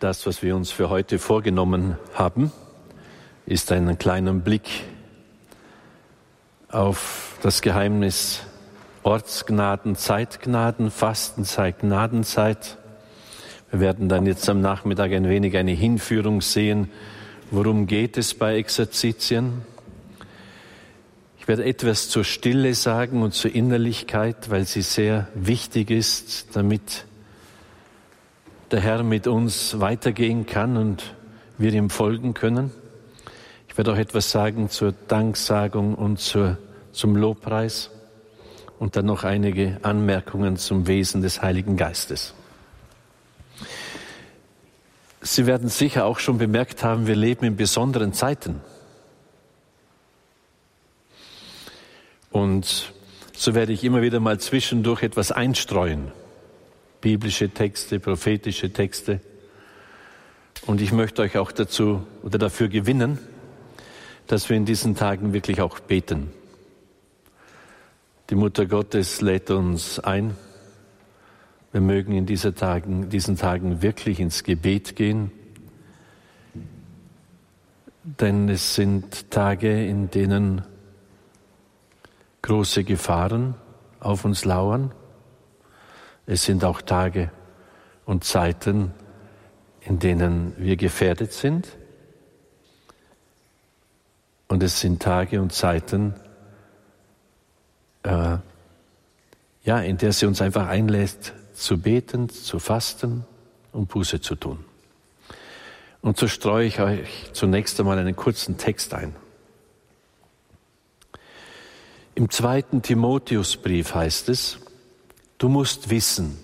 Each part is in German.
Das, was wir uns für heute vorgenommen haben, ist einen kleinen Blick auf das Geheimnis Ortsgnaden, Zeitgnaden, Fastenzeit, Gnadenzeit. Wir werden dann jetzt am Nachmittag ein wenig eine Hinführung sehen, worum geht es bei Exerzitien. Ich werde etwas zur Stille sagen und zur Innerlichkeit, weil sie sehr wichtig ist, damit der Herr mit uns weitergehen kann und wir ihm folgen können. Ich werde auch etwas sagen zur Danksagung und zur, zum Lobpreis und dann noch einige Anmerkungen zum Wesen des Heiligen Geistes. Sie werden sicher auch schon bemerkt haben, wir leben in besonderen Zeiten. Und so werde ich immer wieder mal zwischendurch etwas einstreuen biblische Texte, prophetische Texte. Und ich möchte euch auch dazu oder dafür gewinnen, dass wir in diesen Tagen wirklich auch beten. Die Mutter Gottes lädt uns ein. Wir mögen in dieser Tagen, diesen Tagen wirklich ins Gebet gehen, denn es sind Tage, in denen große Gefahren auf uns lauern. Es sind auch Tage und Zeiten, in denen wir gefährdet sind. Und es sind Tage und Zeiten, äh, ja, in der sie uns einfach einlässt, zu beten, zu fasten und Buße zu tun. Und so streue ich euch zunächst einmal einen kurzen Text ein. Im zweiten Timotheusbrief heißt es, Du musst wissen,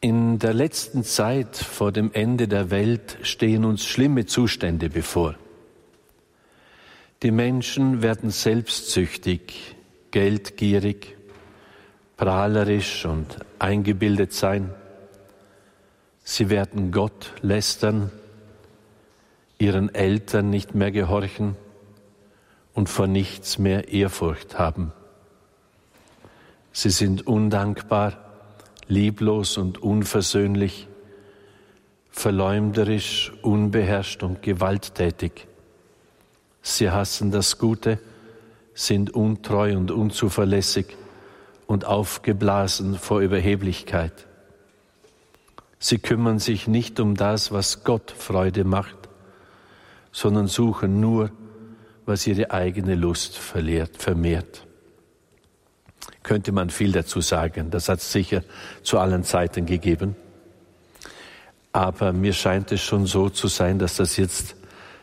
in der letzten Zeit vor dem Ende der Welt stehen uns schlimme Zustände bevor. Die Menschen werden selbstsüchtig, geldgierig, prahlerisch und eingebildet sein. Sie werden Gott lästern, ihren Eltern nicht mehr gehorchen und vor nichts mehr Ehrfurcht haben. Sie sind undankbar, lieblos und unversöhnlich, verleumderisch, unbeherrscht und gewalttätig. Sie hassen das Gute, sind untreu und unzuverlässig und aufgeblasen vor Überheblichkeit. Sie kümmern sich nicht um das, was Gott Freude macht, sondern suchen nur, was ihre eigene Lust vermehrt könnte man viel dazu sagen. Das hat es sicher zu allen Zeiten gegeben. Aber mir scheint es schon so zu sein, dass das jetzt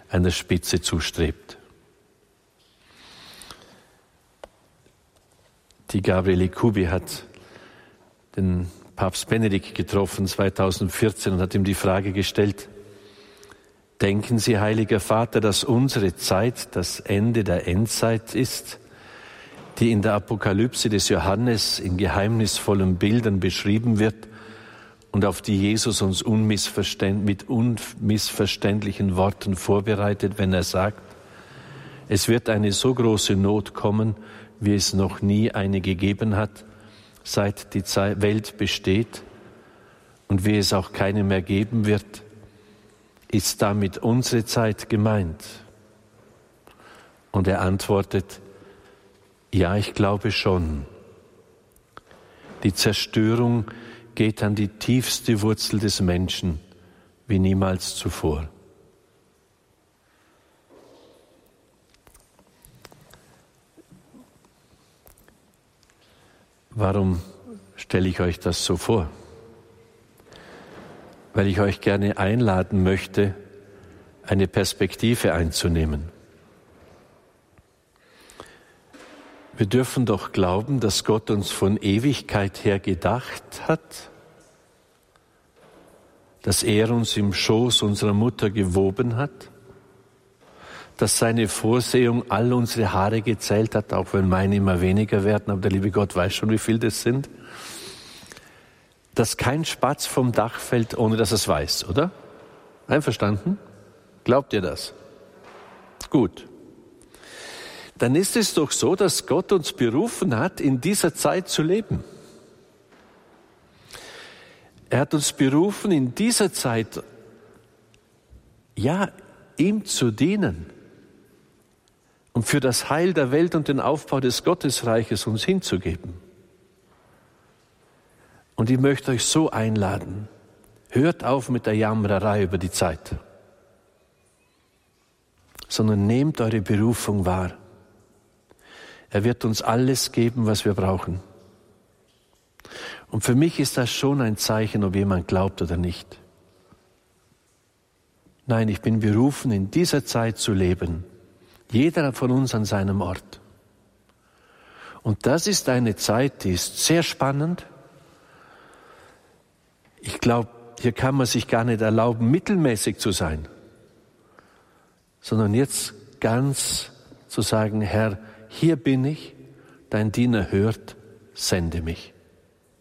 einer Spitze zustrebt. Die Gabriele Kubi hat den Papst Benedikt getroffen 2014 und hat ihm die Frage gestellt, denken Sie, heiliger Vater, dass unsere Zeit das Ende der Endzeit ist? Die in der Apokalypse des Johannes in geheimnisvollen Bildern beschrieben wird und auf die Jesus uns unmissverständ mit unmissverständlichen Worten vorbereitet, wenn er sagt, es wird eine so große Not kommen, wie es noch nie eine gegeben hat, seit die Welt besteht und wie es auch keine mehr geben wird, ist damit unsere Zeit gemeint. Und er antwortet, ja, ich glaube schon. Die Zerstörung geht an die tiefste Wurzel des Menschen wie niemals zuvor. Warum stelle ich euch das so vor? Weil ich euch gerne einladen möchte, eine Perspektive einzunehmen. Wir dürfen doch glauben, dass Gott uns von Ewigkeit her gedacht hat, dass er uns im Schoß unserer Mutter gewoben hat, dass seine Vorsehung all unsere Haare gezählt hat, auch wenn meine immer weniger werden, aber der liebe Gott weiß schon, wie viel das sind, dass kein Spatz vom Dach fällt, ohne dass es weiß, oder? Einverstanden? Glaubt ihr das? Gut dann ist es doch so, dass Gott uns berufen hat, in dieser Zeit zu leben. Er hat uns berufen, in dieser Zeit, ja, ihm zu dienen und für das Heil der Welt und den Aufbau des Gottesreiches uns hinzugeben. Und ich möchte euch so einladen, hört auf mit der Jammererei über die Zeit, sondern nehmt eure Berufung wahr. Er wird uns alles geben, was wir brauchen. Und für mich ist das schon ein Zeichen, ob jemand glaubt oder nicht. Nein, ich bin berufen, in dieser Zeit zu leben. Jeder von uns an seinem Ort. Und das ist eine Zeit, die ist sehr spannend. Ich glaube, hier kann man sich gar nicht erlauben, mittelmäßig zu sein, sondern jetzt ganz zu sagen, Herr, hier bin ich, dein Diener hört, sende mich.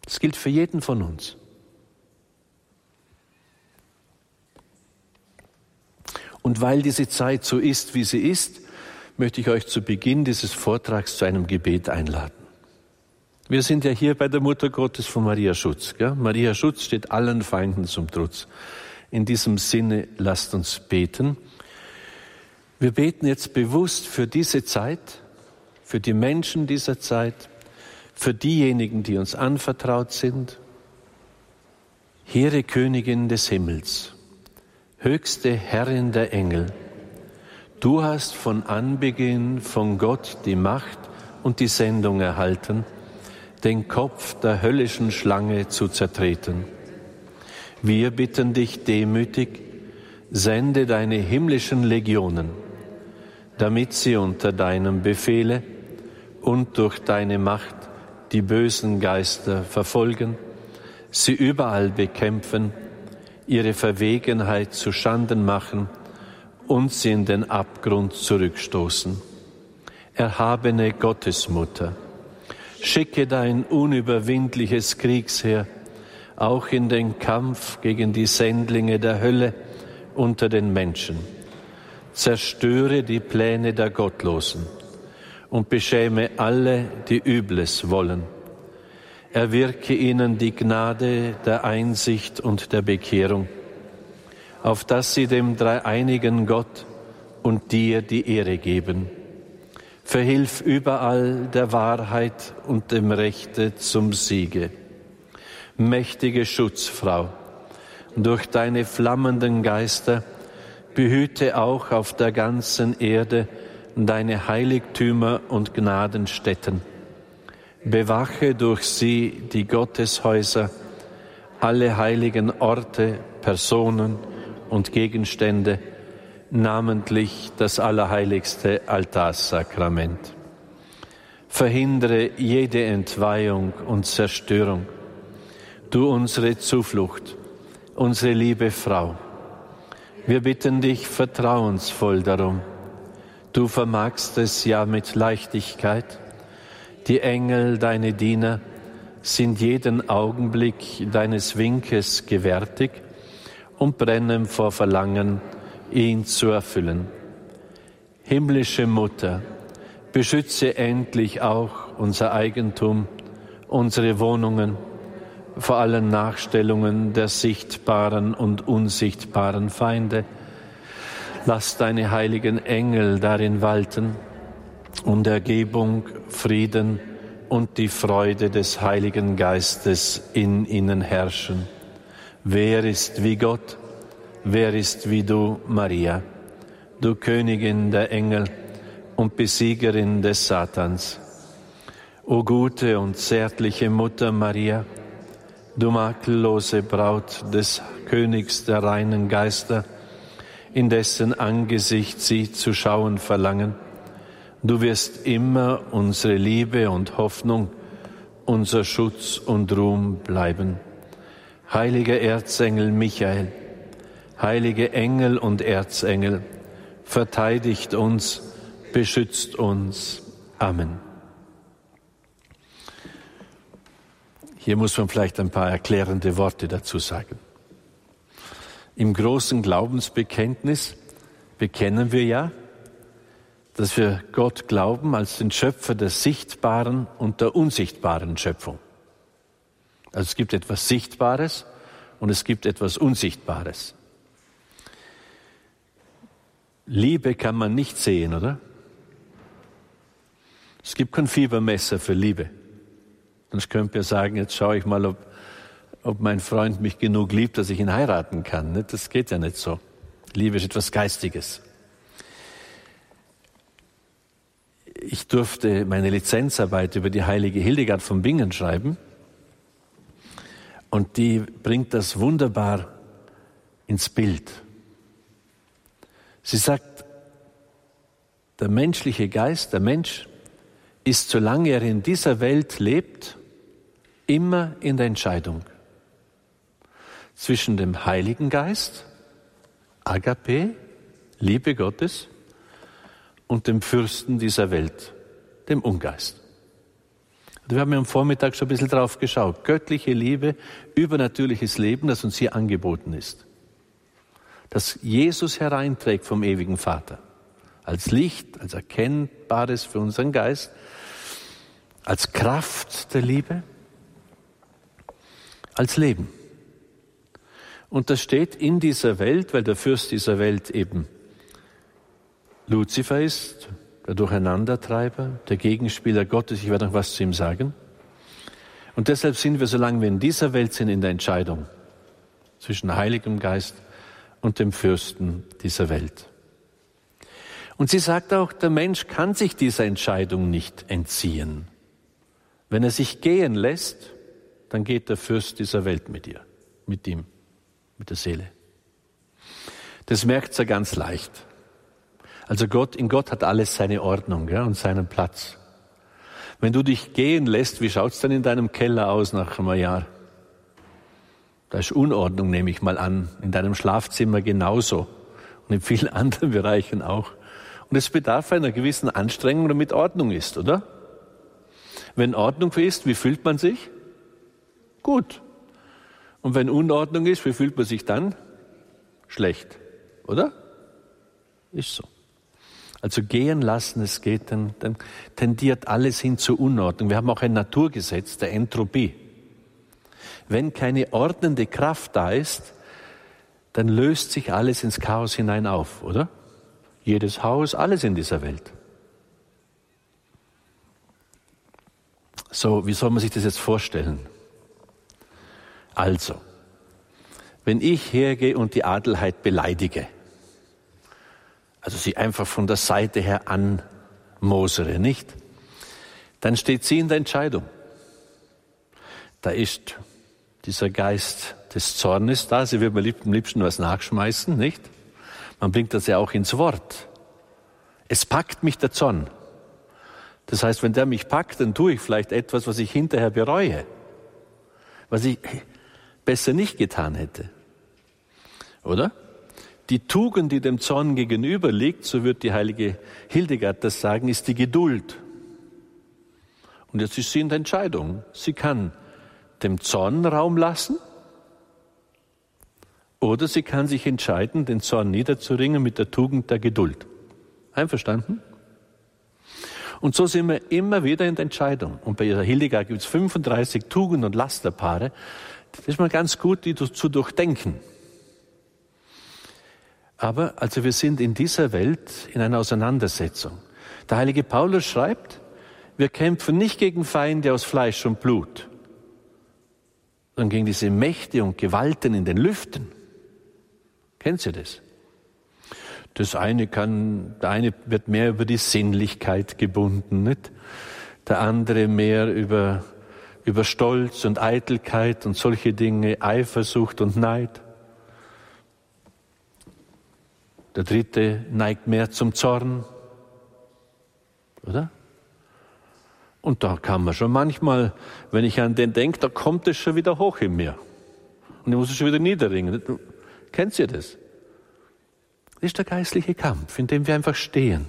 Das gilt für jeden von uns. Und weil diese Zeit so ist, wie sie ist, möchte ich euch zu Beginn dieses Vortrags zu einem Gebet einladen. Wir sind ja hier bei der Mutter Gottes von Maria Schutz. Gell? Maria Schutz steht allen Feinden zum Trutz. In diesem Sinne lasst uns beten. Wir beten jetzt bewusst für diese Zeit, für die Menschen dieser Zeit, für diejenigen, die uns anvertraut sind. Heere Königin des Himmels, höchste Herrin der Engel, du hast von Anbeginn von Gott die Macht und die Sendung erhalten, den Kopf der höllischen Schlange zu zertreten. Wir bitten dich demütig, sende deine himmlischen Legionen, damit sie unter deinem Befehle und durch deine Macht die bösen Geister verfolgen, sie überall bekämpfen, ihre Verwegenheit zu Schanden machen und sie in den Abgrund zurückstoßen. Erhabene Gottesmutter, schicke dein unüberwindliches Kriegsheer auch in den Kampf gegen die Sendlinge der Hölle unter den Menschen. Zerstöre die Pläne der Gottlosen und beschäme alle, die Übles wollen. Erwirke ihnen die Gnade der Einsicht und der Bekehrung, auf dass sie dem dreieinigen Gott und dir die Ehre geben. Verhilf überall der Wahrheit und dem Rechte zum Siege. Mächtige Schutzfrau, durch deine flammenden Geister behüte auch auf der ganzen Erde deine Heiligtümer und Gnadenstätten. Bewache durch sie die Gotteshäuser, alle heiligen Orte, Personen und Gegenstände, namentlich das allerheiligste Altarsakrament. Verhindere jede Entweihung und Zerstörung. Du unsere Zuflucht, unsere liebe Frau. Wir bitten dich vertrauensvoll darum Du vermagst es ja mit Leichtigkeit. Die Engel, deine Diener, sind jeden Augenblick deines Winkes gewärtig und brennen vor Verlangen, ihn zu erfüllen. Himmlische Mutter, beschütze endlich auch unser Eigentum, unsere Wohnungen vor allen Nachstellungen der sichtbaren und unsichtbaren Feinde, Lass deine heiligen Engel darin walten und Ergebung, Frieden und die Freude des Heiligen Geistes in ihnen herrschen. Wer ist wie Gott? Wer ist wie du, Maria? Du Königin der Engel und Besiegerin des Satans. O gute und zärtliche Mutter Maria, du makellose Braut des Königs der reinen Geister, in dessen Angesicht sie zu schauen verlangen. Du wirst immer unsere Liebe und Hoffnung, unser Schutz und Ruhm bleiben. Heiliger Erzengel Michael, heilige Engel und Erzengel, verteidigt uns, beschützt uns. Amen. Hier muss man vielleicht ein paar erklärende Worte dazu sagen. Im großen Glaubensbekenntnis bekennen wir ja, dass wir Gott glauben als den Schöpfer der sichtbaren und der unsichtbaren Schöpfung. Also es gibt etwas Sichtbares und es gibt etwas Unsichtbares. Liebe kann man nicht sehen, oder? Es gibt kein Fiebermesser für Liebe. Sonst könnte man sagen, jetzt schaue ich mal, ob, ob mein Freund mich genug liebt, dass ich ihn heiraten kann. Das geht ja nicht so. Liebe ist etwas Geistiges. Ich durfte meine Lizenzarbeit über die heilige Hildegard von Bingen schreiben. Und die bringt das wunderbar ins Bild. Sie sagt, der menschliche Geist, der Mensch, ist, solange er in dieser Welt lebt, immer in der Entscheidung zwischen dem Heiligen Geist, Agape, Liebe Gottes, und dem Fürsten dieser Welt, dem Ungeist. Wir haben ja am Vormittag schon ein bisschen drauf geschaut. Göttliche Liebe, übernatürliches Leben, das uns hier angeboten ist das Jesus hereinträgt vom ewigen Vater. Als Licht, als Erkennbares für unseren Geist, als Kraft der Liebe, als Leben. Und das steht in dieser Welt, weil der Fürst dieser Welt eben Luzifer ist, der Durcheinandertreiber, der Gegenspieler Gottes. Ich werde noch was zu ihm sagen. Und deshalb sind wir, solange wir in dieser Welt sind, in der Entscheidung zwischen Heiligem Geist und dem Fürsten dieser Welt. Und sie sagt auch, der Mensch kann sich dieser Entscheidung nicht entziehen. Wenn er sich gehen lässt, dann geht der Fürst dieser Welt mit ihr, mit ihm, mit der Seele. Das merkt er ganz leicht. Also Gott, in Gott hat alles seine Ordnung ja, und seinen Platz. Wenn du dich gehen lässt, wie schaut's dann in deinem Keller aus nach einem Jahr? Da ist Unordnung, nehme ich mal an, in deinem Schlafzimmer genauso und in vielen anderen Bereichen auch. Und es bedarf einer gewissen Anstrengung, damit Ordnung ist, oder? Wenn Ordnung ist, wie fühlt man sich? Gut. Und wenn Unordnung ist, wie fühlt man sich dann? Schlecht, oder? Ist so. Also gehen lassen, es geht, dann, dann tendiert alles hin zur Unordnung. Wir haben auch ein Naturgesetz der Entropie. Wenn keine ordnende Kraft da ist, dann löst sich alles ins Chaos hinein auf, oder? Jedes Haus, alles in dieser Welt. So, wie soll man sich das jetzt vorstellen? Also, wenn ich hergehe und die Adelheid beleidige, also sie einfach von der Seite her anmosere, nicht? Dann steht sie in der Entscheidung. Da ist dieser Geist des Zornes da. Sie wird mir am liebsten was nachschmeißen, nicht? Man bringt das ja auch ins Wort. Es packt mich der Zorn. Das heißt, wenn der mich packt, dann tue ich vielleicht etwas, was ich hinterher bereue, was ich besser nicht getan hätte. Oder? Die Tugend, die dem Zorn gegenüber liegt, so wird die heilige Hildegard das sagen, ist die Geduld. Und jetzt ist sie in der Entscheidung. Sie kann dem Zorn Raum lassen oder sie kann sich entscheiden, den Zorn niederzuringen mit der Tugend der Geduld. Einverstanden? Und so sind wir immer wieder in der Entscheidung. Und bei Hildegard gibt es 35 Tugend- und Lasterpaare. Das ist mal ganz gut, die zu durchdenken. Aber also wir sind in dieser Welt in einer Auseinandersetzung. Der heilige Paulus schreibt, wir kämpfen nicht gegen Feinde aus Fleisch und Blut, sondern gegen diese Mächte und Gewalten in den Lüften. Kennt ihr das? Das eine kann, der eine wird mehr über die Sinnlichkeit gebunden, nicht? Der andere mehr über, über Stolz und Eitelkeit und solche Dinge, Eifersucht und Neid. Der dritte neigt mehr zum Zorn, oder? Und da kann man schon manchmal, wenn ich an den denke, da kommt es schon wieder hoch in mir. Und ich muss es schon wieder niederringen. Kennt ihr das? Das ist der geistliche Kampf, in dem wir einfach stehen.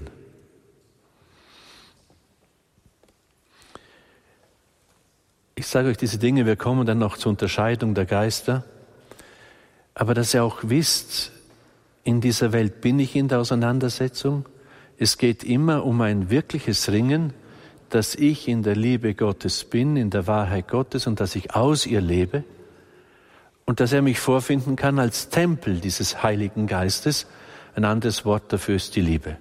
Ich sage euch diese Dinge, wir kommen dann noch zur Unterscheidung der Geister. Aber dass ihr auch wisst, in dieser Welt bin ich in der Auseinandersetzung. Es geht immer um ein wirkliches Ringen dass ich in der Liebe Gottes bin, in der Wahrheit Gottes und dass ich aus ihr lebe und dass er mich vorfinden kann als Tempel dieses Heiligen Geistes. Ein anderes Wort dafür ist die Liebe.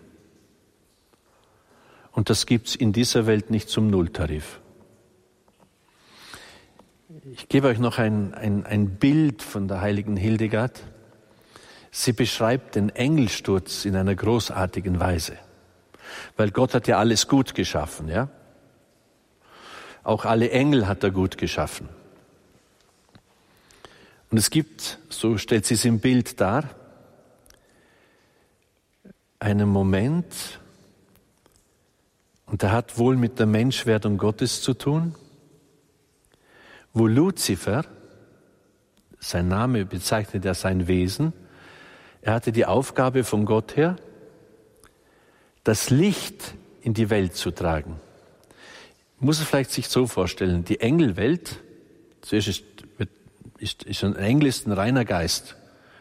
Und das gibt's in dieser Welt nicht zum Nulltarif. Ich gebe euch noch ein, ein, ein Bild von der heiligen Hildegard. Sie beschreibt den Engelsturz in einer großartigen Weise. Weil Gott hat ja alles gut geschaffen, ja? Auch alle Engel hat er gut geschaffen. Und es gibt, so stellt sie es im Bild dar, einen Moment, und der hat wohl mit der Menschwerdung Gottes zu tun, wo Luzifer, sein Name bezeichnet ja sein Wesen, er hatte die Aufgabe von Gott her, das Licht in die Welt zu tragen. Ich muss es vielleicht sich so vorstellen, die Engelwelt, zuerst ist, ist, ist ein Engel ist ein reiner Geist.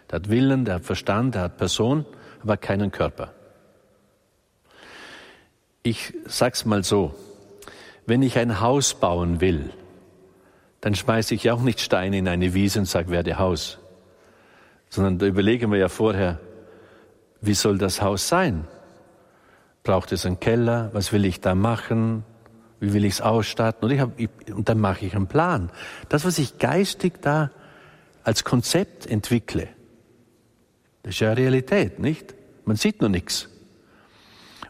Der hat Willen, der hat Verstand, der hat Person, aber keinen Körper. Ich sag's mal so, wenn ich ein Haus bauen will, dann schmeiße ich auch nicht Steine in eine Wiese und sage, werde Haus. Sondern da überlegen wir ja vorher, wie soll das Haus sein? Braucht es einen Keller? Was will ich da machen? Wie will ich es ausstatten? Und, ich hab, ich, und dann mache ich einen Plan. Das, was ich geistig da als Konzept entwickle, das ist ja Realität, nicht? Man sieht nur nichts.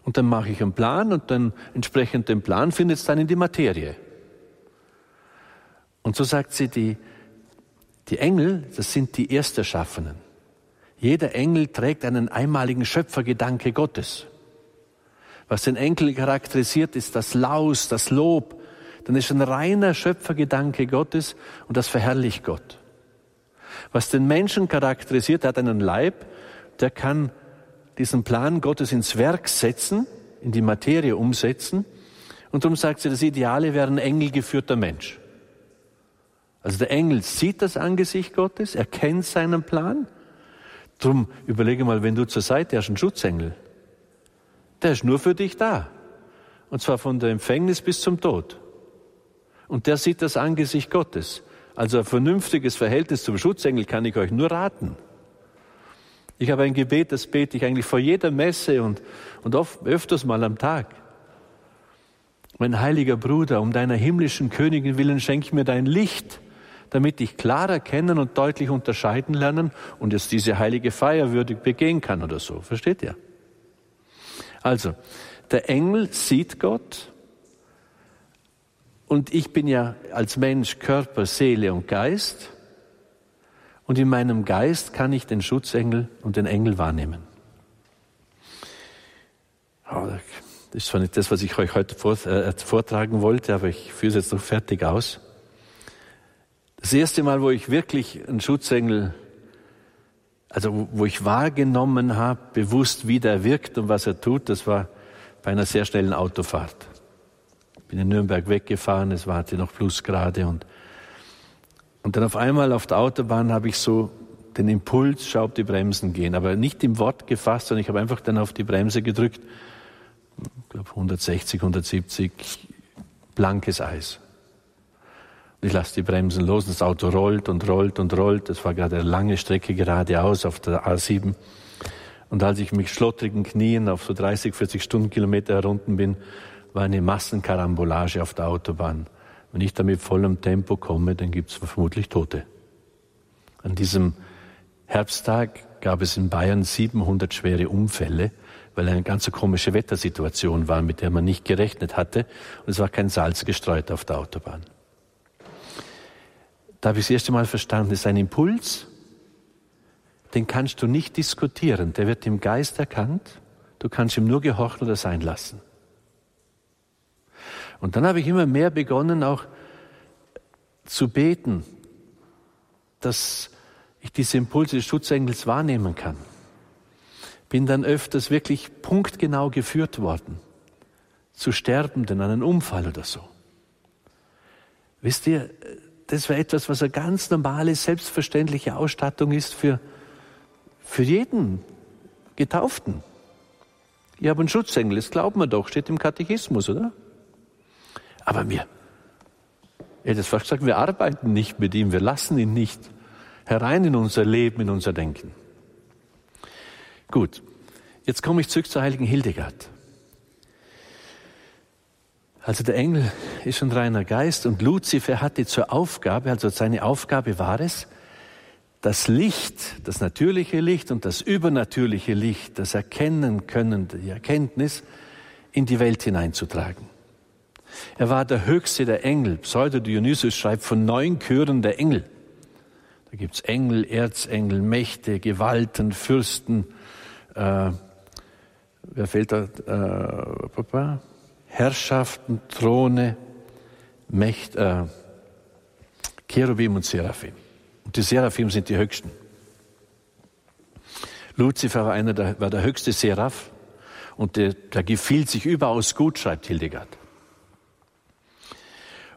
Und dann mache ich einen Plan und dann entsprechend den Plan findet es dann in die Materie. Und so sagt sie, die, die Engel, das sind die Ersterschaffenen. Jeder Engel trägt einen einmaligen Schöpfergedanke Gottes. Was den Enkel charakterisiert, ist das Laus, das Lob. Dann ist ein reiner Schöpfergedanke Gottes und das verherrlicht Gott. Was den Menschen charakterisiert, hat einen Leib, der kann diesen Plan Gottes ins Werk setzen, in die Materie umsetzen. Und darum sagt sie, das Ideale wäre ein engelgeführter Mensch. Also der Engel sieht das Angesicht Gottes, er kennt seinen Plan. Drum überlege mal, wenn du zur Seite hast, einen Schutzengel. Der ist nur für dich da. Und zwar von der Empfängnis bis zum Tod. Und der sieht das Angesicht Gottes. Also ein vernünftiges Verhältnis zum Schutzengel kann ich euch nur raten. Ich habe ein Gebet, das bete ich eigentlich vor jeder Messe und, und oft, öfters mal am Tag. Mein heiliger Bruder, um deiner himmlischen Königin willen schenk mir dein Licht, damit ich klar erkennen und deutlich unterscheiden lernen und jetzt diese heilige Feier würdig begehen kann oder so. Versteht ihr? Also, der Engel sieht Gott und ich bin ja als Mensch Körper, Seele und Geist. Und in meinem Geist kann ich den Schutzengel und den Engel wahrnehmen. Das ist zwar nicht das, was ich euch heute äh, vortragen wollte, aber ich führe es jetzt noch fertig aus. Das erste Mal, wo ich wirklich einen Schutzengel, also wo ich wahrgenommen habe, bewusst, wie der wirkt und was er tut, das war bei einer sehr schnellen Autofahrt. Ich bin in Nürnberg weggefahren, es war noch Plusgrade und und dann auf einmal auf der Autobahn habe ich so den Impuls, schau, ob die Bremsen gehen, aber nicht im Wort gefasst, sondern ich habe einfach dann auf die Bremse gedrückt, ich glaube 160, 170, blankes Eis. Ich lasse die Bremsen los, das Auto rollt und rollt und rollt. Das war gerade eine lange Strecke geradeaus auf der A7. Und als ich mit schlottrigen Knien auf so 30, 40 Stundenkilometer herunten bin, war eine Massenkarambolage auf der Autobahn. Wenn ich da mit vollem Tempo komme, dann gibt es vermutlich Tote. An diesem Herbsttag gab es in Bayern 700 schwere Unfälle, weil eine ganz komische Wettersituation war, mit der man nicht gerechnet hatte. Und es war kein Salz gestreut auf der Autobahn. Da habe ich das erste Mal verstanden, es ist ein Impuls, den kannst du nicht diskutieren. Der wird im Geist erkannt. Du kannst ihm nur gehorchen oder sein lassen. Und dann habe ich immer mehr begonnen, auch zu beten, dass ich diese Impulse des Schutzengels wahrnehmen kann. Bin dann öfters wirklich punktgenau geführt worden zu Sterbenden an einem Unfall oder so. Wisst ihr, das war etwas, was eine ganz normale, selbstverständliche Ausstattung ist für, für jeden Getauften. Ich habe einen Schutzengel, das glauben wir doch, steht im Katechismus, oder? Aber wir, er hat es fast gesagt, wir arbeiten nicht mit ihm, wir lassen ihn nicht. herein in unser Leben, in unser Denken. Gut, jetzt komme ich zurück zur heiligen Hildegard. Also der Engel ist ein reiner Geist und Luzifer hatte zur Aufgabe, also seine Aufgabe war es, das Licht, das natürliche Licht und das übernatürliche Licht, das Erkennen können, die Erkenntnis in die Welt hineinzutragen. Er war der höchste der Engel. Pseudo Dionysius schreibt von neun Chören der Engel. Da gibt's Engel, Erzengel, Mächte, Gewalten, Fürsten. Äh, wer fehlt da? Äh? Herrschaften, Throne, Mächte, äh, Cherubim und Seraphim. Und die Seraphim sind die höchsten. Luzifer war einer der, war der höchste Seraph und der, der gefiel sich überaus gut, schreibt Hildegard.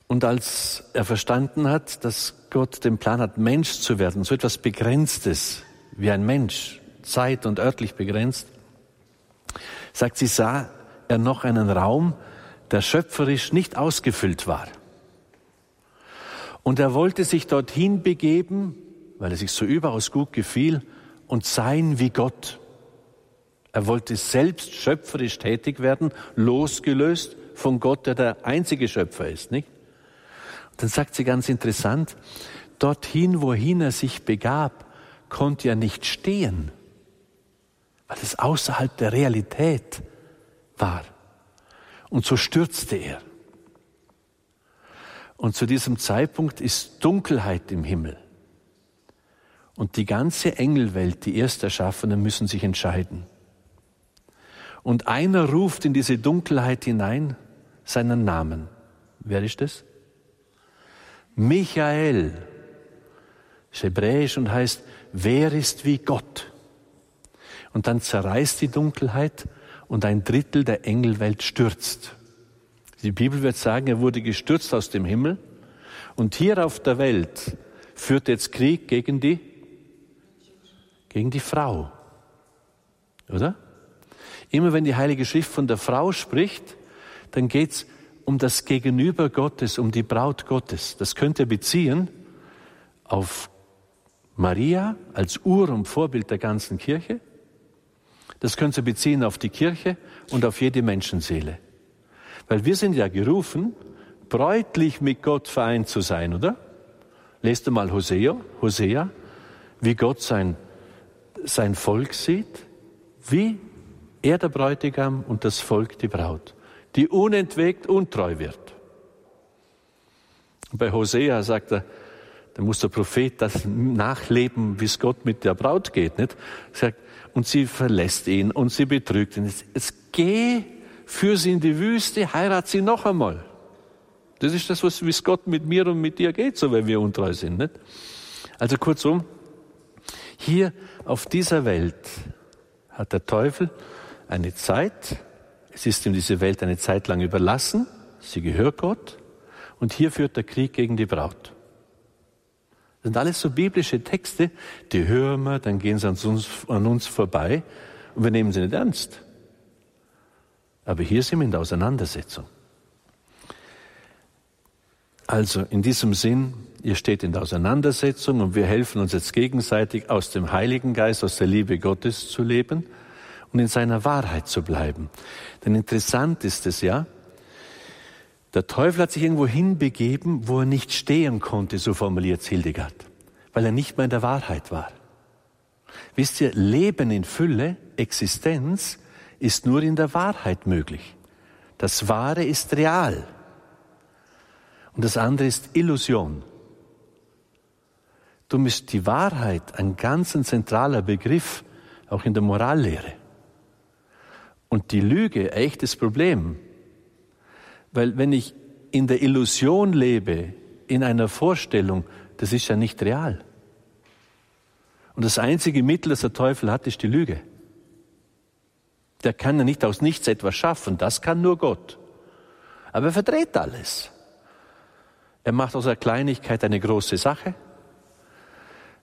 Und als er verstanden hat, dass Gott den Plan hat, Mensch zu werden, so etwas Begrenztes wie ein Mensch, zeit- und örtlich begrenzt, sagt sie, sah er noch einen Raum, der schöpferisch nicht ausgefüllt war. Und er wollte sich dorthin begeben, weil er sich so überaus gut gefiel, und sein wie Gott. Er wollte selbst schöpferisch tätig werden, losgelöst von Gott, der der einzige Schöpfer ist, nicht? Und dann sagt sie ganz interessant, dorthin, wohin er sich begab, konnte er nicht stehen, weil es außerhalb der Realität war. Und so stürzte er. Und zu diesem Zeitpunkt ist Dunkelheit im Himmel. Und die ganze Engelwelt, die Ersterschaffenen, müssen sich entscheiden. Und einer ruft in diese Dunkelheit hinein seinen Namen. Wer ist das? Michael. Ist hebräisch und heißt, wer ist wie Gott? Und dann zerreißt die Dunkelheit und ein Drittel der Engelwelt stürzt. Die Bibel wird sagen, er wurde gestürzt aus dem Himmel und hier auf der Welt führt jetzt Krieg gegen die, gegen die Frau. Oder? Immer wenn die Heilige Schrift von der Frau spricht, dann geht's um das Gegenüber Gottes, um die Braut Gottes. Das könnt ihr beziehen auf Maria als Ur- und Vorbild der ganzen Kirche. Das könnt ihr beziehen auf die Kirche und auf jede Menschenseele. Weil wir sind ja gerufen, bräutlich mit Gott vereint zu sein, oder? Lest du mal Hosea, Hosea, wie Gott sein, sein Volk sieht, wie er der Bräutigam und das Volk die Braut, die unentwegt untreu wird. Bei Hosea sagt er, da muss der Prophet das nachleben, wie es Gott mit der Braut geht, nicht? Sagt, und sie verlässt ihn und sie betrügt ihn. Jetzt, jetzt geh führ sie in die Wüste, heirat sie noch einmal. Das ist das, was, wie es Gott mit mir und mit dir geht, so wenn wir untreu sind. Nicht? Also kurzum, hier auf dieser Welt hat der Teufel eine Zeit, es ist ihm diese Welt eine Zeit lang überlassen, sie gehört Gott, und hier führt der Krieg gegen die Braut. Das sind alles so biblische Texte, die hören wir, dann gehen sie an uns, an uns vorbei und wir nehmen sie nicht ernst. Aber hier sind wir in der Auseinandersetzung. Also in diesem Sinn, ihr steht in der Auseinandersetzung und wir helfen uns jetzt gegenseitig aus dem Heiligen Geist, aus der Liebe Gottes zu leben und in seiner Wahrheit zu bleiben. Denn interessant ist es ja, der Teufel hat sich irgendwo hinbegeben, wo er nicht stehen konnte, so formuliert Hildegard, weil er nicht mehr in der Wahrheit war. Wisst ihr, Leben in Fülle, Existenz, ist nur in der Wahrheit möglich. Das Wahre ist real und das andere ist Illusion. Du ist die Wahrheit ein ganz zentraler Begriff, auch in der Morallehre. Und die Lüge, echtes Problem. Weil wenn ich in der Illusion lebe, in einer Vorstellung, das ist ja nicht real. Und das einzige Mittel, das der Teufel hat, ist die Lüge. Der kann ja nicht aus nichts etwas schaffen, das kann nur Gott. Aber er verdreht alles. Er macht aus einer Kleinigkeit eine große Sache.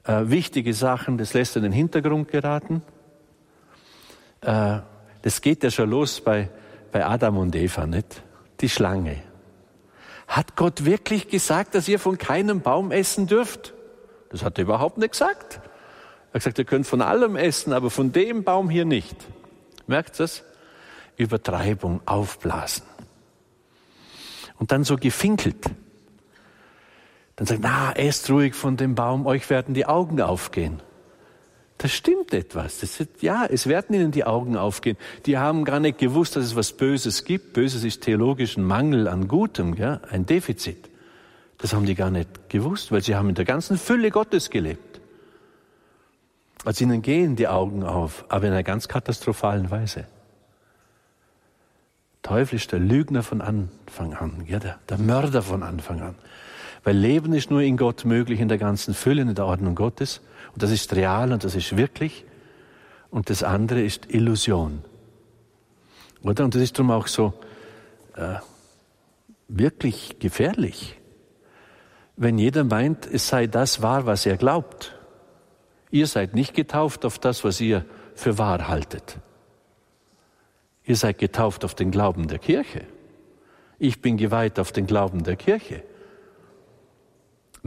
Äh, wichtige Sachen, das lässt er in den Hintergrund geraten. Äh, das geht ja schon los bei, bei Adam und Eva, nicht? Die Schlange. Hat Gott wirklich gesagt, dass ihr von keinem Baum essen dürft? Das hat er überhaupt nicht gesagt. Er hat gesagt, ihr könnt von allem essen, aber von dem Baum hier nicht. Merkt ihr das? Übertreibung, aufblasen. Und dann so gefinkelt. Dann sagt, na, esst ruhig von dem Baum, euch werden die Augen aufgehen. Das stimmt etwas. Ist, ja, es werden ihnen die Augen aufgehen. Die haben gar nicht gewusst, dass es was Böses gibt. Böses ist theologischen Mangel an Gutem, ja, ein Defizit. Das haben die gar nicht gewusst, weil sie haben in der ganzen Fülle Gottes gelebt. Also ihnen gehen die Augen auf, aber in einer ganz katastrophalen Weise. Teufel ist der Lügner von Anfang an, ja, der, der Mörder von Anfang an. Weil Leben ist nur in Gott möglich, in der ganzen Fülle, in der Ordnung Gottes. Und das ist real und das ist wirklich. Und das andere ist Illusion. Oder? Und das ist darum auch so äh, wirklich gefährlich. Wenn jeder meint, es sei das wahr, was er glaubt. Ihr seid nicht getauft auf das, was ihr für wahr haltet. Ihr seid getauft auf den Glauben der Kirche. Ich bin geweiht auf den Glauben der Kirche.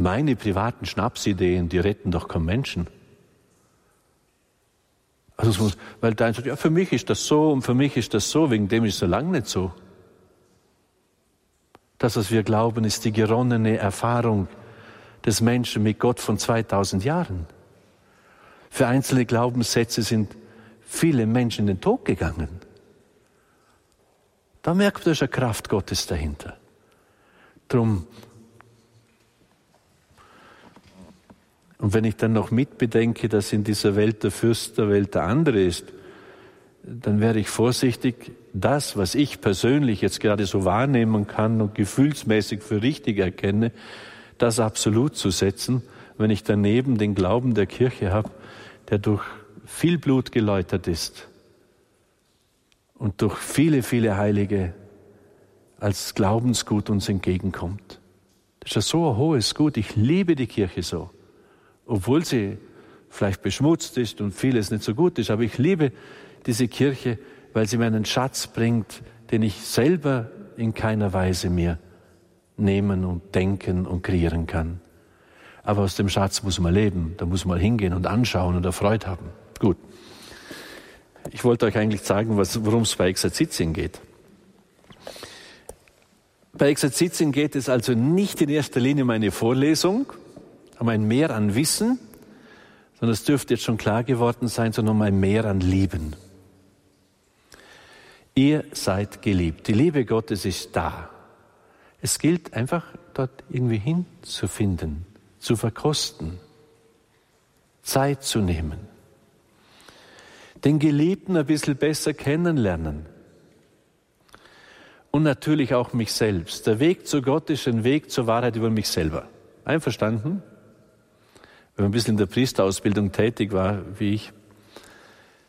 Meine privaten Schnapsideen, die retten doch keinen Menschen. Also, weil der eine sagt, ja, für mich ist das so und für mich ist das so, wegen dem ist es so lange nicht so. Das, was wir glauben, ist die geronnene Erfahrung des Menschen mit Gott von 2000 Jahren. Für einzelne Glaubenssätze sind viele Menschen in den Tod gegangen. Da merkt man, da ist eine Kraft Gottes dahinter. Drum Und wenn ich dann noch mitbedenke, dass in dieser Welt der Fürst der Welt der andere ist, dann wäre ich vorsichtig, das, was ich persönlich jetzt gerade so wahrnehmen kann und gefühlsmäßig für richtig erkenne, das absolut zu setzen, wenn ich daneben den Glauben der Kirche habe, der durch viel Blut geläutert ist und durch viele, viele Heilige als Glaubensgut uns entgegenkommt. Das ist ja so ein hohes Gut. Ich liebe die Kirche so obwohl sie vielleicht beschmutzt ist und vieles nicht so gut ist. Aber ich liebe diese Kirche, weil sie mir einen Schatz bringt, den ich selber in keiner Weise mir nehmen und denken und kreieren kann. Aber aus dem Schatz muss man leben, da muss man hingehen und anschauen und erfreut haben. Gut. Ich wollte euch eigentlich sagen, worum es bei Exerzitien geht. Bei Exerzitien geht es also nicht in erster Linie um eine Vorlesung, um ein Mehr an Wissen, sondern es dürfte jetzt schon klar geworden sein, sondern um ein Mehr an Lieben. Ihr seid geliebt. Die Liebe Gottes ist da. Es gilt einfach dort irgendwie hinzufinden, zu verkosten, Zeit zu nehmen, den Geliebten ein bisschen besser kennenlernen und natürlich auch mich selbst. Der Weg zu Gott ist ein Weg zur Wahrheit über mich selber. Einverstanden? Wenn man ein bisschen in der Priesterausbildung tätig war, wie ich,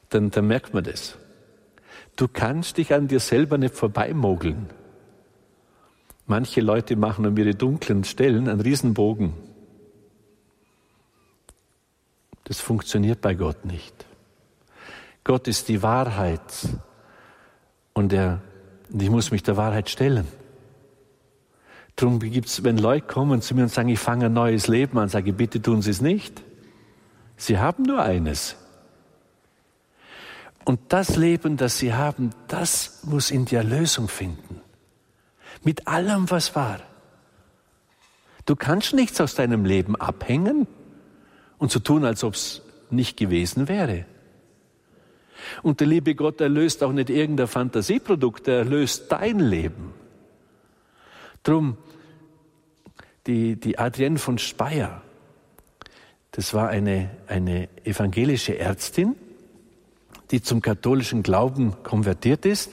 dann, dann merkt man das. Du kannst dich an dir selber nicht vorbeimogeln. Manche Leute machen um ihre dunklen Stellen einen Riesenbogen. Das funktioniert bei Gott nicht. Gott ist die Wahrheit und, er, und ich muss mich der Wahrheit stellen. Darum gibt's, wenn Leute kommen zu mir und sagen, ich fange ein neues Leben an, sage ich, bitte tun Sie es nicht. Sie haben nur eines. Und das Leben, das Sie haben, das muss in die Erlösung finden. Mit allem, was war. Du kannst nichts aus deinem Leben abhängen und so tun, als ob es nicht gewesen wäre. Und der liebe Gott erlöst auch nicht irgendein Fantasieprodukt, er erlöst dein Leben. Drum die, die Adrienne von Speyer, das war eine, eine evangelische Ärztin, die zum katholischen Glauben konvertiert ist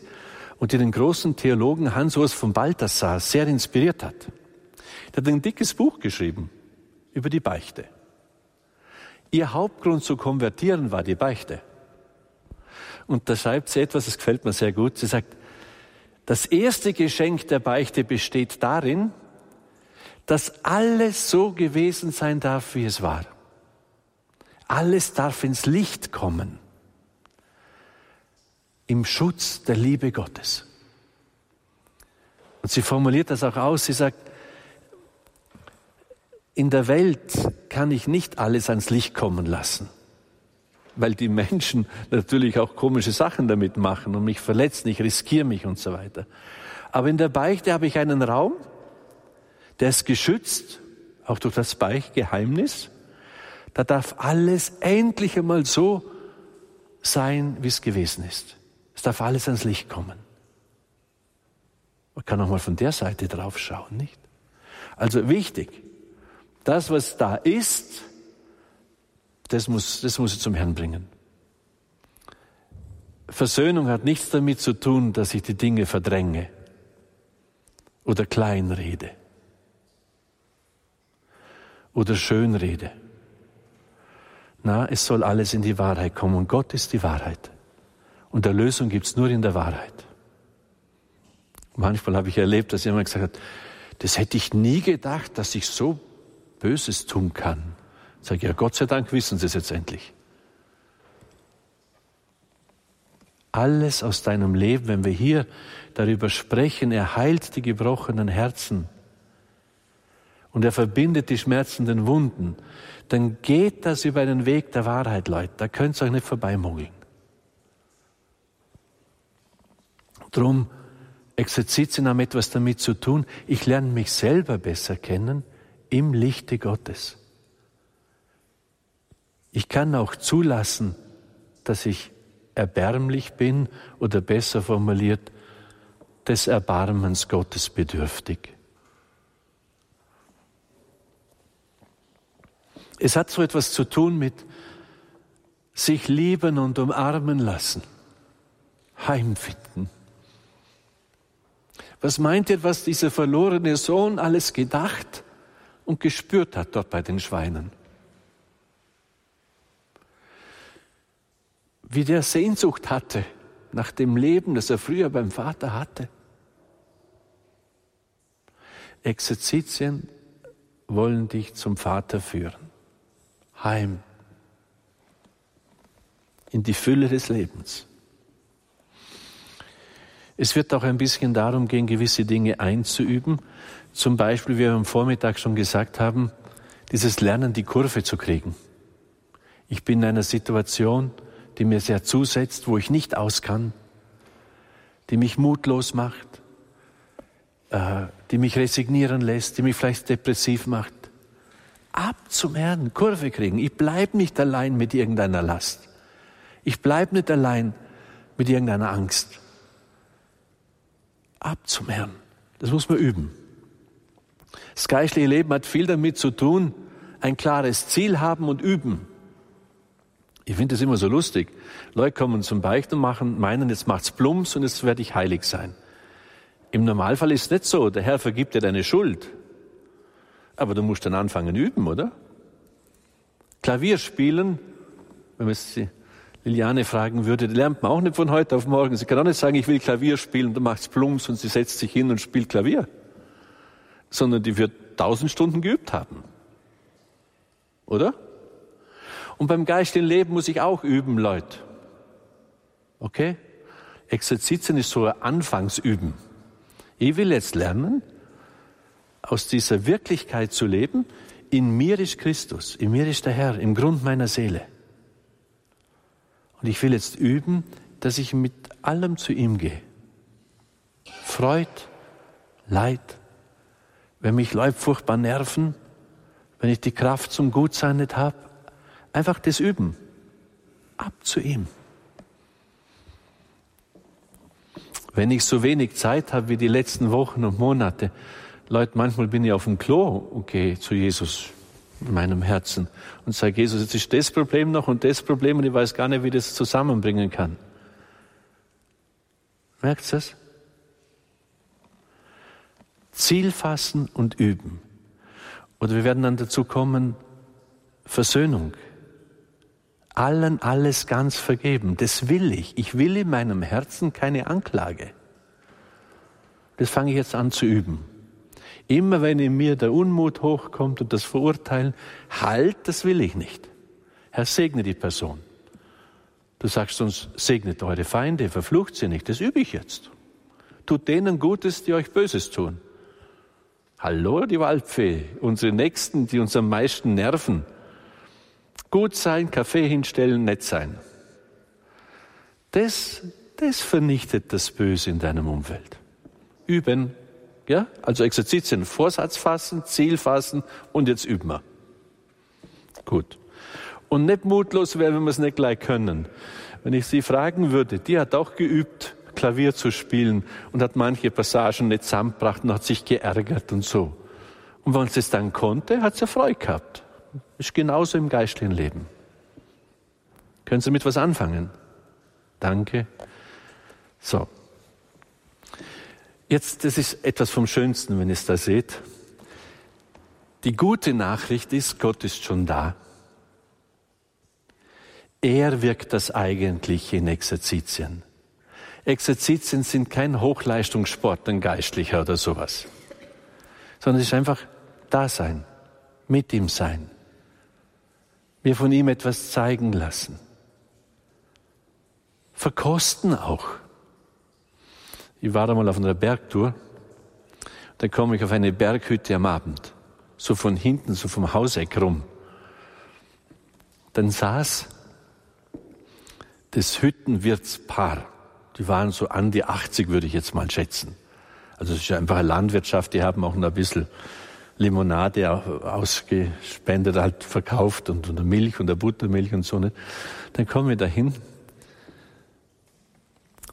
und die den großen Theologen Hans-Urs von Balthasar sehr inspiriert hat. Der hat ein dickes Buch geschrieben über die Beichte. Ihr Hauptgrund zu konvertieren war die Beichte. Und da schreibt sie etwas, das gefällt mir sehr gut. Sie sagt, das erste Geschenk der Beichte besteht darin, dass alles so gewesen sein darf, wie es war. Alles darf ins Licht kommen. Im Schutz der Liebe Gottes. Und sie formuliert das auch aus. Sie sagt, in der Welt kann ich nicht alles ans Licht kommen lassen, weil die Menschen natürlich auch komische Sachen damit machen und mich verletzen, ich riskiere mich und so weiter. Aber in der Beichte habe ich einen Raum, der ist geschützt, auch durch das Beichtgeheimnis. Da darf alles endlich einmal so sein, wie es gewesen ist. Es darf alles ans Licht kommen. Man kann auch mal von der Seite drauf schauen, nicht? Also wichtig, das, was da ist, das muss, das muss ich zum Herrn bringen. Versöhnung hat nichts damit zu tun, dass ich die Dinge verdränge oder kleinrede oder schönrede. Na, es soll alles in die Wahrheit kommen und Gott ist die Wahrheit. Und Erlösung gibt es nur in der Wahrheit. Manchmal habe ich erlebt, dass jemand gesagt hat, das hätte ich nie gedacht, dass ich so Böses tun kann. Sage, ja, Gott sei Dank wissen Sie es jetzt endlich. Alles aus deinem Leben, wenn wir hier darüber sprechen, er heilt die gebrochenen Herzen und er verbindet die schmerzenden Wunden, dann geht das über einen Weg der Wahrheit, Leute. Da könnt ihr euch nicht vorbeimogeln. Drum, Exerzitien haben etwas damit zu tun. Ich lerne mich selber besser kennen im Lichte Gottes. Ich kann auch zulassen, dass ich erbärmlich bin oder besser formuliert, des Erbarmens Gottes bedürftig. Es hat so etwas zu tun mit sich lieben und umarmen lassen, heimfinden. Was meint ihr, was dieser verlorene Sohn alles gedacht und gespürt hat dort bei den Schweinen. Wie der Sehnsucht hatte nach dem Leben, das er früher beim Vater hatte. Exerzitien wollen dich zum Vater führen. Heim. In die Fülle des Lebens. Es wird auch ein bisschen darum gehen, gewisse Dinge einzuüben, zum Beispiel, wie wir am Vormittag schon gesagt haben, dieses Lernen, die Kurve zu kriegen. Ich bin in einer Situation, die mir sehr zusetzt, wo ich nicht aus kann, die mich mutlos macht, äh, die mich resignieren lässt, die mich vielleicht depressiv macht. Ab zum Herrn, Kurve kriegen. Ich bleibe nicht allein mit irgendeiner Last. Ich bleibe nicht allein mit irgendeiner Angst. Ab zum Herrn. Das muss man üben. Das geistliche Leben hat viel damit zu tun, ein klares Ziel haben und üben. Ich finde das immer so lustig. Leute kommen zum Beichten und machen, meinen, jetzt macht's Plumps und jetzt werde ich heilig sein. Im Normalfall ist es nicht so. Der Herr vergibt dir deine Schuld. Aber du musst dann anfangen üben, oder? Klavier spielen, wenn man die Liliane fragen würde, lernt man auch nicht von heute auf morgen. Sie kann auch nicht sagen, ich will Klavier spielen, dann macht's Plumps und sie setzt sich hin und spielt Klavier sondern die wird tausend Stunden geübt haben. Oder? Und beim geistigen Leben muss ich auch üben, Leute. Okay? Exerzitien ist so ein Anfangsüben. Ich will jetzt lernen, aus dieser Wirklichkeit zu leben. In mir ist Christus, in mir ist der Herr, im Grund meiner Seele. Und ich will jetzt üben, dass ich mit allem zu ihm gehe. Freud, Leid, wenn mich Leute furchtbar nerven, wenn ich die Kraft zum Gutsein nicht habe, einfach das üben. Ab zu ihm. Wenn ich so wenig Zeit habe wie die letzten Wochen und Monate, Leute, manchmal bin ich auf dem Klo und gehe zu Jesus in meinem Herzen und sage, Jesus, jetzt ist das Problem noch und das Problem und ich weiß gar nicht, wie das zusammenbringen kann. Merkt ihr das? Ziel fassen und üben. Oder wir werden dann dazu kommen, Versöhnung. Allen alles ganz vergeben. Das will ich. Ich will in meinem Herzen keine Anklage. Das fange ich jetzt an zu üben. Immer wenn in mir der Unmut hochkommt und das Verurteilen, halt, das will ich nicht. Herr, segne die Person. Du sagst uns, segnet eure Feinde, verflucht sie nicht. Das übe ich jetzt. Tut denen Gutes, die euch Böses tun. Hallo, die Waldfee, unsere Nächsten, die uns am meisten nerven. Gut sein, Kaffee hinstellen, nett sein. Das, das vernichtet das Böse in deinem Umfeld. Üben, ja? Also Exerzitien, Vorsatz fassen, Ziel fassen und jetzt üben wir. Gut. Und nicht mutlos werden, wenn wir es nicht gleich können. Wenn ich Sie fragen würde, die hat auch geübt, Klavier zu spielen und hat manche Passagen nicht zusammengebracht und hat sich geärgert und so. Und wenn sie es dann konnte, hat sie Freude gehabt. Ist genauso im geistlichen Leben. Können Sie mit was anfangen? Danke. So. Jetzt, das ist etwas vom Schönsten, wenn ihr es da seht. Die gute Nachricht ist, Gott ist schon da. Er wirkt das Eigentliche in Exerzitien. Exerzitien sind kein Hochleistungssport, ein Geistlicher oder sowas, sondern es ist einfach da sein, mit ihm sein, mir von ihm etwas zeigen lassen, verkosten auch. Ich war einmal auf einer Bergtour, da komme ich auf eine Berghütte am Abend, so von hinten, so vom Hauseck rum. Dann saß das Hüttenwirtspaar. Die waren so an die 80, würde ich jetzt mal schätzen. Also es ist einfach eine Landwirtschaft, die haben auch noch ein bisschen Limonade ausgespendet, halt verkauft und, und Milch und der Buttermilch und so nicht. Dann kommen wir dahin.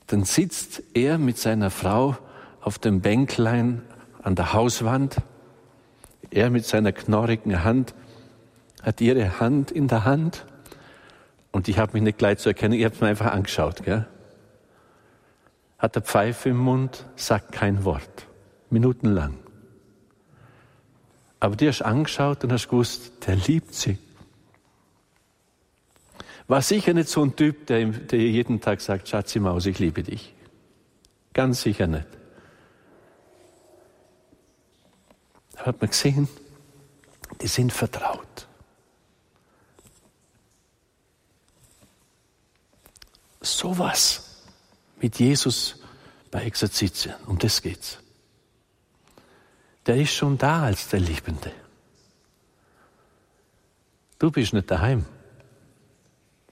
Dann sitzt er mit seiner Frau auf dem Bänklein an der Hauswand. Er mit seiner knorrigen Hand hat ihre Hand in der Hand und ich habe mich nicht gleich zu erkennen, ich habe es mir einfach angeschaut. Gell? Hat der Pfeife im Mund, sagt kein Wort, minutenlang. Aber die hast angeschaut und hast gewusst, der liebt sie. War sicher nicht so ein Typ, der, der jeden Tag sagt, Schatzi Maus, ich liebe dich. Ganz sicher nicht. Da hat man gesehen, die sind vertraut. sowas mit Jesus bei Exerzitien. Um das geht's. Der ist schon da als der Liebende. Du bist nicht daheim.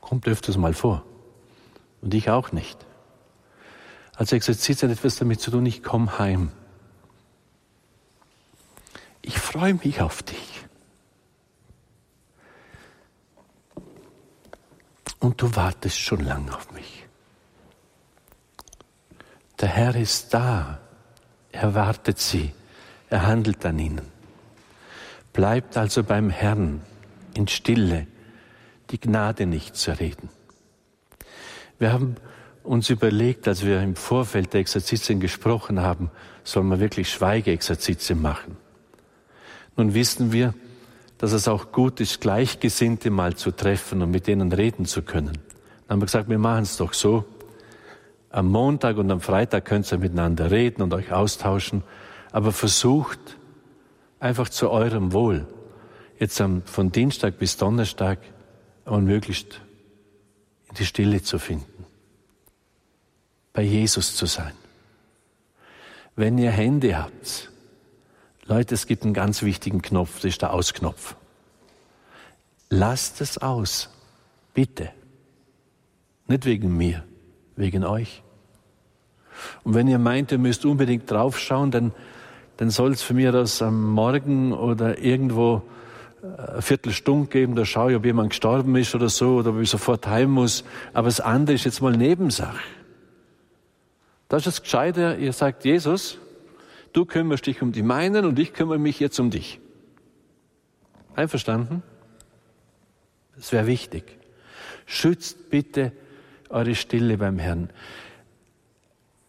Kommt öfters mal vor. Und ich auch nicht. Als Exerzitien hat etwas damit zu tun, ich komme heim. Ich freue mich auf dich. und du wartest schon lange auf mich. Der Herr ist da, er wartet sie, er handelt an ihnen. Bleibt also beim Herrn in Stille, die Gnade nicht zu reden. Wir haben uns überlegt, als wir im Vorfeld der Exerzitien gesprochen haben, soll man wirklich Schweigeexerzitien machen. Nun wissen wir, dass es auch gut ist, Gleichgesinnte mal zu treffen und mit denen reden zu können. Dann haben wir gesagt, wir machen es doch so. Am Montag und am Freitag könnt ihr miteinander reden und euch austauschen, aber versucht einfach zu eurem Wohl, jetzt von Dienstag bis Donnerstag und möglichst in die Stille zu finden, bei Jesus zu sein. Wenn ihr Hände habt, Leute, es gibt einen ganz wichtigen Knopf, das ist der Ausknopf. Lasst es aus, bitte. Nicht wegen mir, wegen euch. Und wenn ihr meint, ihr müsst unbedingt draufschauen, dann, dann soll es für mich das am Morgen oder irgendwo äh, eine Viertelstunde geben, da schaue ich, ob jemand gestorben ist oder so, oder ob ich sofort heim muss. Aber das andere ist jetzt mal Nebensache. Das ist das Gescheite, ihr sagt, Jesus, du kümmerst dich um die meinen und ich kümmere mich jetzt um dich. Einverstanden? Das wäre wichtig. Schützt bitte eure Stille beim Herrn.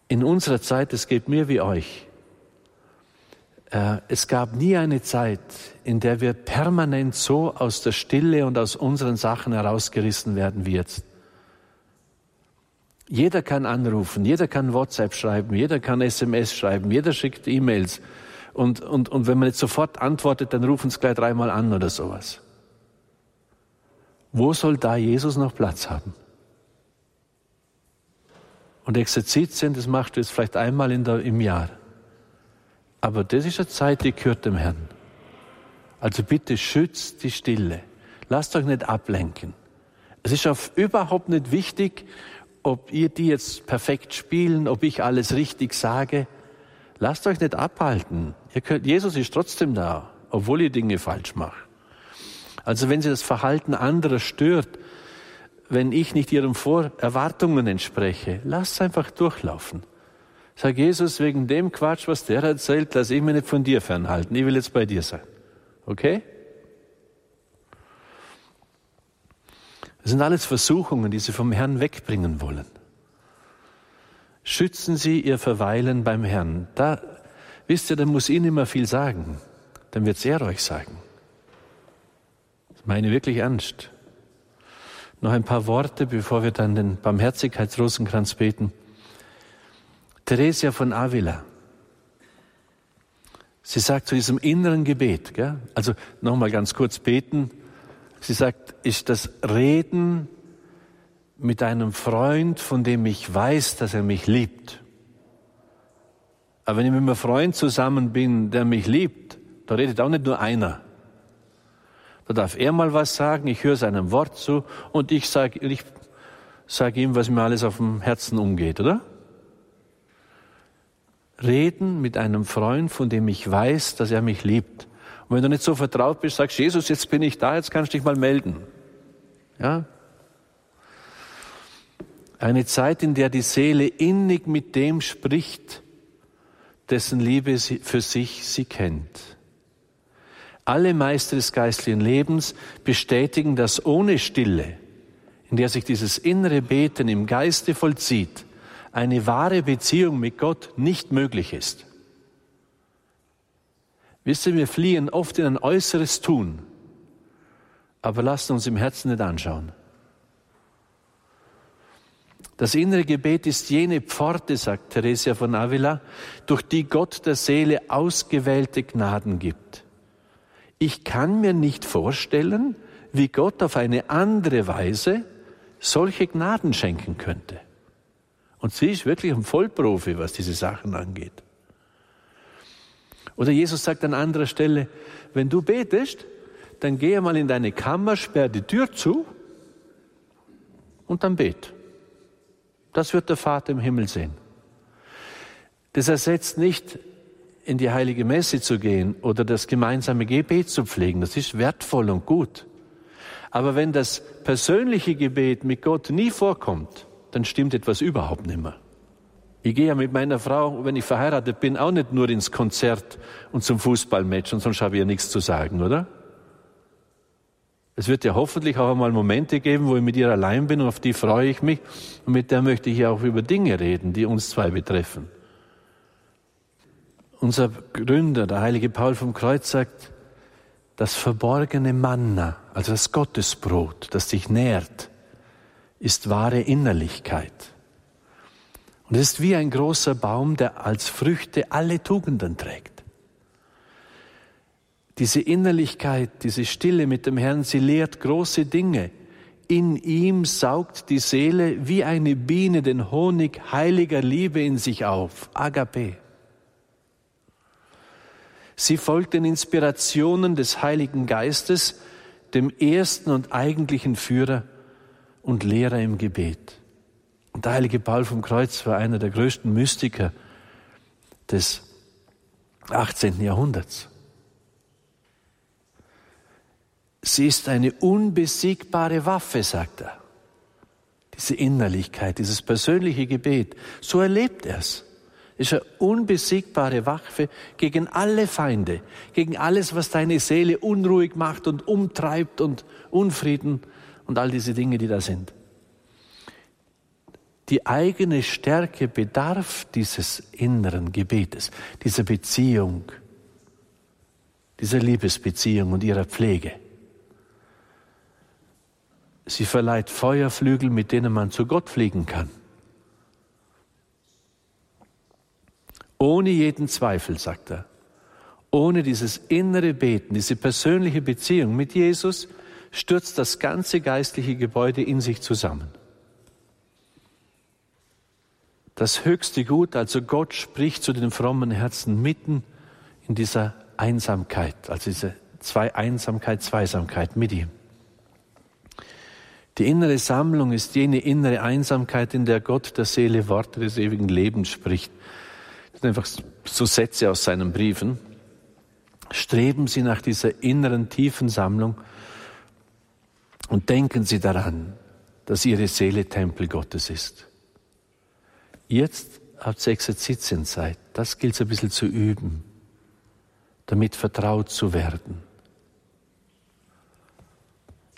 In unserer Zeit, es geht mir wie euch, äh, es gab nie eine Zeit, in der wir permanent so aus der Stille und aus unseren Sachen herausgerissen werden wie jetzt. Jeder kann anrufen, jeder kann WhatsApp schreiben, jeder kann SMS schreiben, jeder schickt E-Mails. Und, und, und wenn man nicht sofort antwortet, dann rufen es gleich dreimal an oder sowas. Wo soll da Jesus noch Platz haben? Und Exerzitien, das machst du jetzt vielleicht einmal der, im Jahr. Aber das ist eine Zeit, die gehört dem Herrn. Also bitte schützt die Stille. Lasst euch nicht ablenken. Es ist auf überhaupt nicht wichtig, ob ihr die jetzt perfekt spielen, ob ich alles richtig sage. Lasst euch nicht abhalten. Könnt, Jesus ist trotzdem da, obwohl ihr Dinge falsch macht. Also wenn sie das Verhalten anderer stört, wenn ich nicht ihren Vor Erwartungen entspreche, lasst einfach durchlaufen. Sag Jesus, wegen dem Quatsch, was der erzählt, lass ich mich nicht von dir fernhalten. Ich will jetzt bei dir sein. Okay? Das sind alles Versuchungen, die Sie vom Herrn wegbringen wollen. Schützen Sie Ihr Verweilen beim Herrn. Da, wisst ihr, da muss Ihnen immer viel sagen. Dann wird er euch sagen. Das meine ich wirklich ernst. Noch ein paar Worte, bevor wir dann den Barmherzigkeitsrosenkranz beten. Theresia von Avila. Sie sagt zu diesem inneren Gebet, gell? also nochmal ganz kurz beten, Sie sagt, ist das Reden mit einem Freund, von dem ich weiß, dass er mich liebt. Aber wenn ich mit einem Freund zusammen bin, der mich liebt, da redet auch nicht nur einer. Da darf er mal was sagen, ich höre seinem Wort zu und ich sage ich sag ihm, was mir alles auf dem Herzen umgeht, oder? Reden mit einem Freund, von dem ich weiß, dass er mich liebt. Und wenn du nicht so vertraut bist, sagst Jesus, jetzt bin ich da, jetzt kannst du dich mal melden. Ja? Eine Zeit, in der die Seele innig mit dem spricht, dessen Liebe sie für sich sie kennt. Alle Meister des geistlichen Lebens bestätigen, dass ohne Stille, in der sich dieses innere Beten im Geiste vollzieht, eine wahre Beziehung mit Gott nicht möglich ist. Wisst ihr, wir fliehen oft in ein äußeres Tun, aber lasst uns im Herzen nicht anschauen. Das innere Gebet ist jene Pforte, sagt Theresia von Avila, durch die Gott der Seele ausgewählte Gnaden gibt. Ich kann mir nicht vorstellen, wie Gott auf eine andere Weise solche Gnaden schenken könnte. Und sie ist wirklich ein Vollprofi, was diese Sachen angeht. Oder Jesus sagt an anderer Stelle, wenn du betest, dann geh mal in deine Kammer, sperr die Tür zu und dann bet. Das wird der Vater im Himmel sehen. Das ersetzt nicht, in die heilige Messe zu gehen oder das gemeinsame Gebet zu pflegen. Das ist wertvoll und gut. Aber wenn das persönliche Gebet mit Gott nie vorkommt, dann stimmt etwas überhaupt nicht mehr. Ich gehe ja mit meiner Frau, wenn ich verheiratet bin, auch nicht nur ins Konzert und zum Fußballmatch und sonst habe ich ja nichts zu sagen, oder? Es wird ja hoffentlich auch einmal Momente geben, wo ich mit ihr allein bin und auf die freue ich mich und mit der möchte ich ja auch über Dinge reden, die uns zwei betreffen. Unser Gründer, der heilige Paul vom Kreuz sagt, das verborgene Manna, also das Gottesbrot, das dich nährt, ist wahre Innerlichkeit. Und es ist wie ein großer Baum, der als Früchte alle Tugenden trägt. Diese Innerlichkeit, diese Stille mit dem Herrn, sie lehrt große Dinge. In ihm saugt die Seele wie eine Biene den Honig heiliger Liebe in sich auf. Agape. Sie folgt den Inspirationen des Heiligen Geistes, dem ersten und eigentlichen Führer und Lehrer im Gebet. Und der heilige Paul vom Kreuz war einer der größten Mystiker des 18. Jahrhunderts. Sie ist eine unbesiegbare Waffe, sagt er. Diese Innerlichkeit, dieses persönliche Gebet, so erlebt er es. Ist eine unbesiegbare Waffe gegen alle Feinde, gegen alles, was deine Seele unruhig macht und umtreibt und Unfrieden und all diese Dinge, die da sind. Die eigene Stärke bedarf dieses inneren Gebetes, dieser Beziehung, dieser Liebesbeziehung und ihrer Pflege. Sie verleiht Feuerflügel, mit denen man zu Gott fliegen kann. Ohne jeden Zweifel, sagt er. Ohne dieses innere Beten, diese persönliche Beziehung mit Jesus stürzt das ganze geistliche Gebäude in sich zusammen das höchste Gut, also Gott spricht zu den frommen Herzen mitten in dieser Einsamkeit, also diese zwei Einsamkeit, Zweisamkeit mit ihm. Die innere Sammlung ist jene innere Einsamkeit, in der Gott der Seele Worte des ewigen Lebens spricht. Das sind einfach so Sätze aus seinen Briefen. Streben Sie nach dieser inneren tiefen Sammlung und denken Sie daran, dass Ihre Seele Tempel Gottes ist. Jetzt habt ihr Exerzitienzeit. Das gilt es ein bisschen zu üben, damit vertraut zu werden.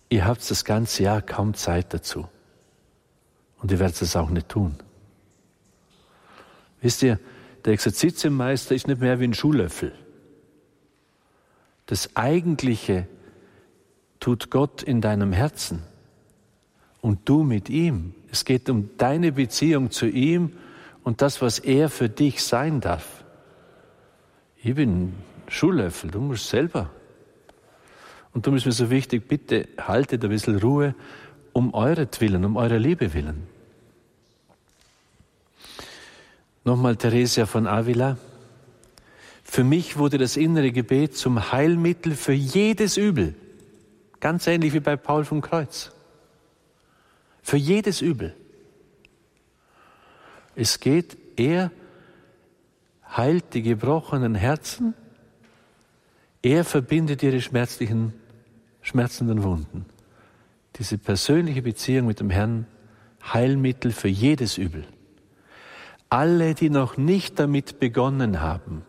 Ihr habt das ganze Jahr kaum Zeit dazu. Und ihr werdet es auch nicht tun. Wisst ihr, der Exerzitienmeister ist nicht mehr wie ein Schuhlöffel. Das Eigentliche tut Gott in deinem Herzen und du mit ihm. Es geht um deine Beziehung zu ihm und das, was er für dich sein darf. Ich bin Schuhlöffel, du musst selber. Und darum ist mir so wichtig, bitte haltet ein bisschen Ruhe um euretwillen, um eure Liebe willen. Nochmal Theresia von Avila. Für mich wurde das innere Gebet zum Heilmittel für jedes Übel. Ganz ähnlich wie bei Paul vom Kreuz. Für jedes Übel. Es geht, er heilt die gebrochenen Herzen, er verbindet ihre schmerzlichen, schmerzenden Wunden. Diese persönliche Beziehung mit dem Herrn, Heilmittel für jedes Übel. Alle, die noch nicht damit begonnen haben,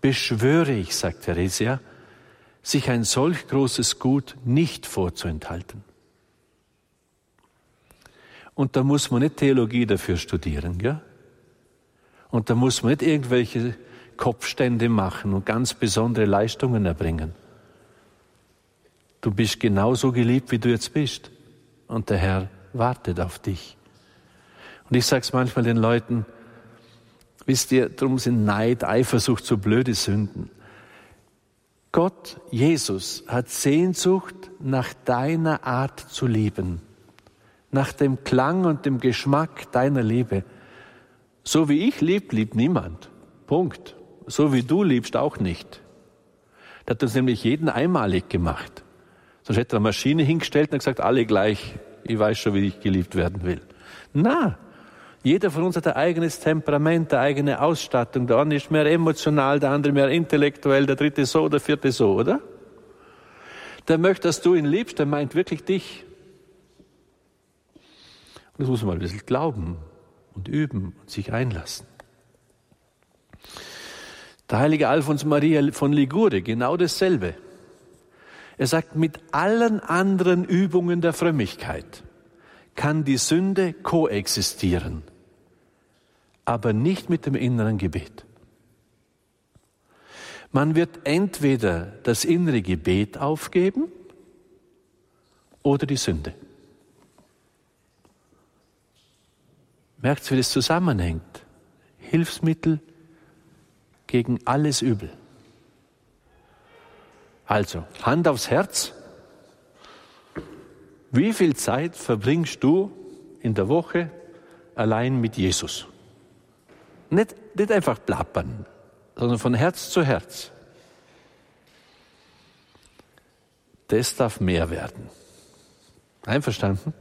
beschwöre ich, sagt Theresia, sich ein solch großes Gut nicht vorzuenthalten. Und da muss man nicht Theologie dafür studieren, ja? Und da muss man nicht irgendwelche Kopfstände machen und ganz besondere Leistungen erbringen. Du bist genauso geliebt, wie du jetzt bist. Und der Herr wartet auf dich. Und ich sage es manchmal den Leuten, wisst ihr, darum sind Neid, Eifersucht so blöde Sünden. Gott, Jesus, hat Sehnsucht nach deiner Art zu lieben, nach dem Klang und dem Geschmack deiner Liebe. So wie ich lieb, liebt niemand. Punkt. So wie du liebst auch nicht. Der hat uns nämlich jeden einmalig gemacht. Sonst hätte er eine Maschine hingestellt und gesagt, alle gleich. Ich weiß schon, wie ich geliebt werden will. Na, jeder von uns hat ein eigenes Temperament, eine eigene Ausstattung. Der eine ist mehr emotional, der andere mehr intellektuell, der dritte so, der vierte so, oder? Der möchte, dass du ihn liebst, der meint wirklich dich. Und das muss man ein bisschen glauben und üben und sich einlassen. Der heilige Alfons Maria von Ligure, genau dasselbe. Er sagt, mit allen anderen Übungen der Frömmigkeit kann die Sünde koexistieren aber nicht mit dem inneren Gebet. Man wird entweder das innere Gebet aufgeben oder die Sünde. Merkt, wie das zusammenhängt? Hilfsmittel gegen alles Übel. Also, Hand aufs Herz. Wie viel Zeit verbringst du in der Woche allein mit Jesus? Nicht, nicht einfach plappern, sondern von Herz zu Herz. Das darf mehr werden. Einverstanden?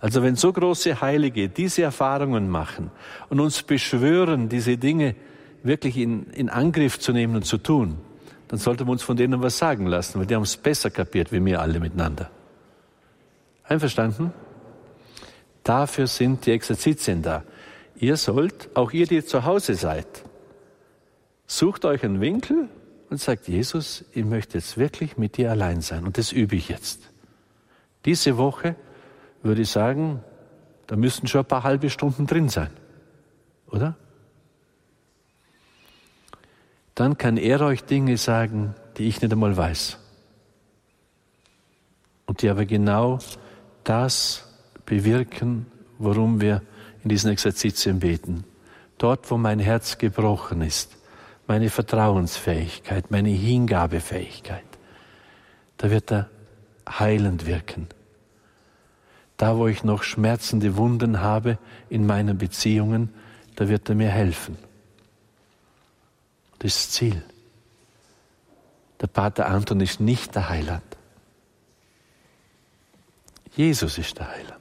Also wenn so große Heilige diese Erfahrungen machen und uns beschwören, diese Dinge wirklich in, in Angriff zu nehmen und zu tun, dann sollten wir uns von denen was sagen lassen, weil die haben es besser kapiert wie wir alle miteinander. Einverstanden? Dafür sind die Exerzitien da. Ihr sollt, auch ihr, die zu Hause seid, sucht euch einen Winkel und sagt, Jesus, ich möchte jetzt wirklich mit dir allein sein. Und das übe ich jetzt. Diese Woche würde ich sagen, da müssten schon ein paar halbe Stunden drin sein. Oder? Dann kann er euch Dinge sagen, die ich nicht einmal weiß. Und die aber genau das bewirken, worum wir in diesen Exerzitien beten. Dort, wo mein Herz gebrochen ist, meine Vertrauensfähigkeit, meine Hingabefähigkeit, da wird er heilend wirken. Da, wo ich noch schmerzende Wunden habe in meinen Beziehungen, da wird er mir helfen. Das Ziel. Der Pater Anton ist nicht der Heiland. Jesus ist der Heiland.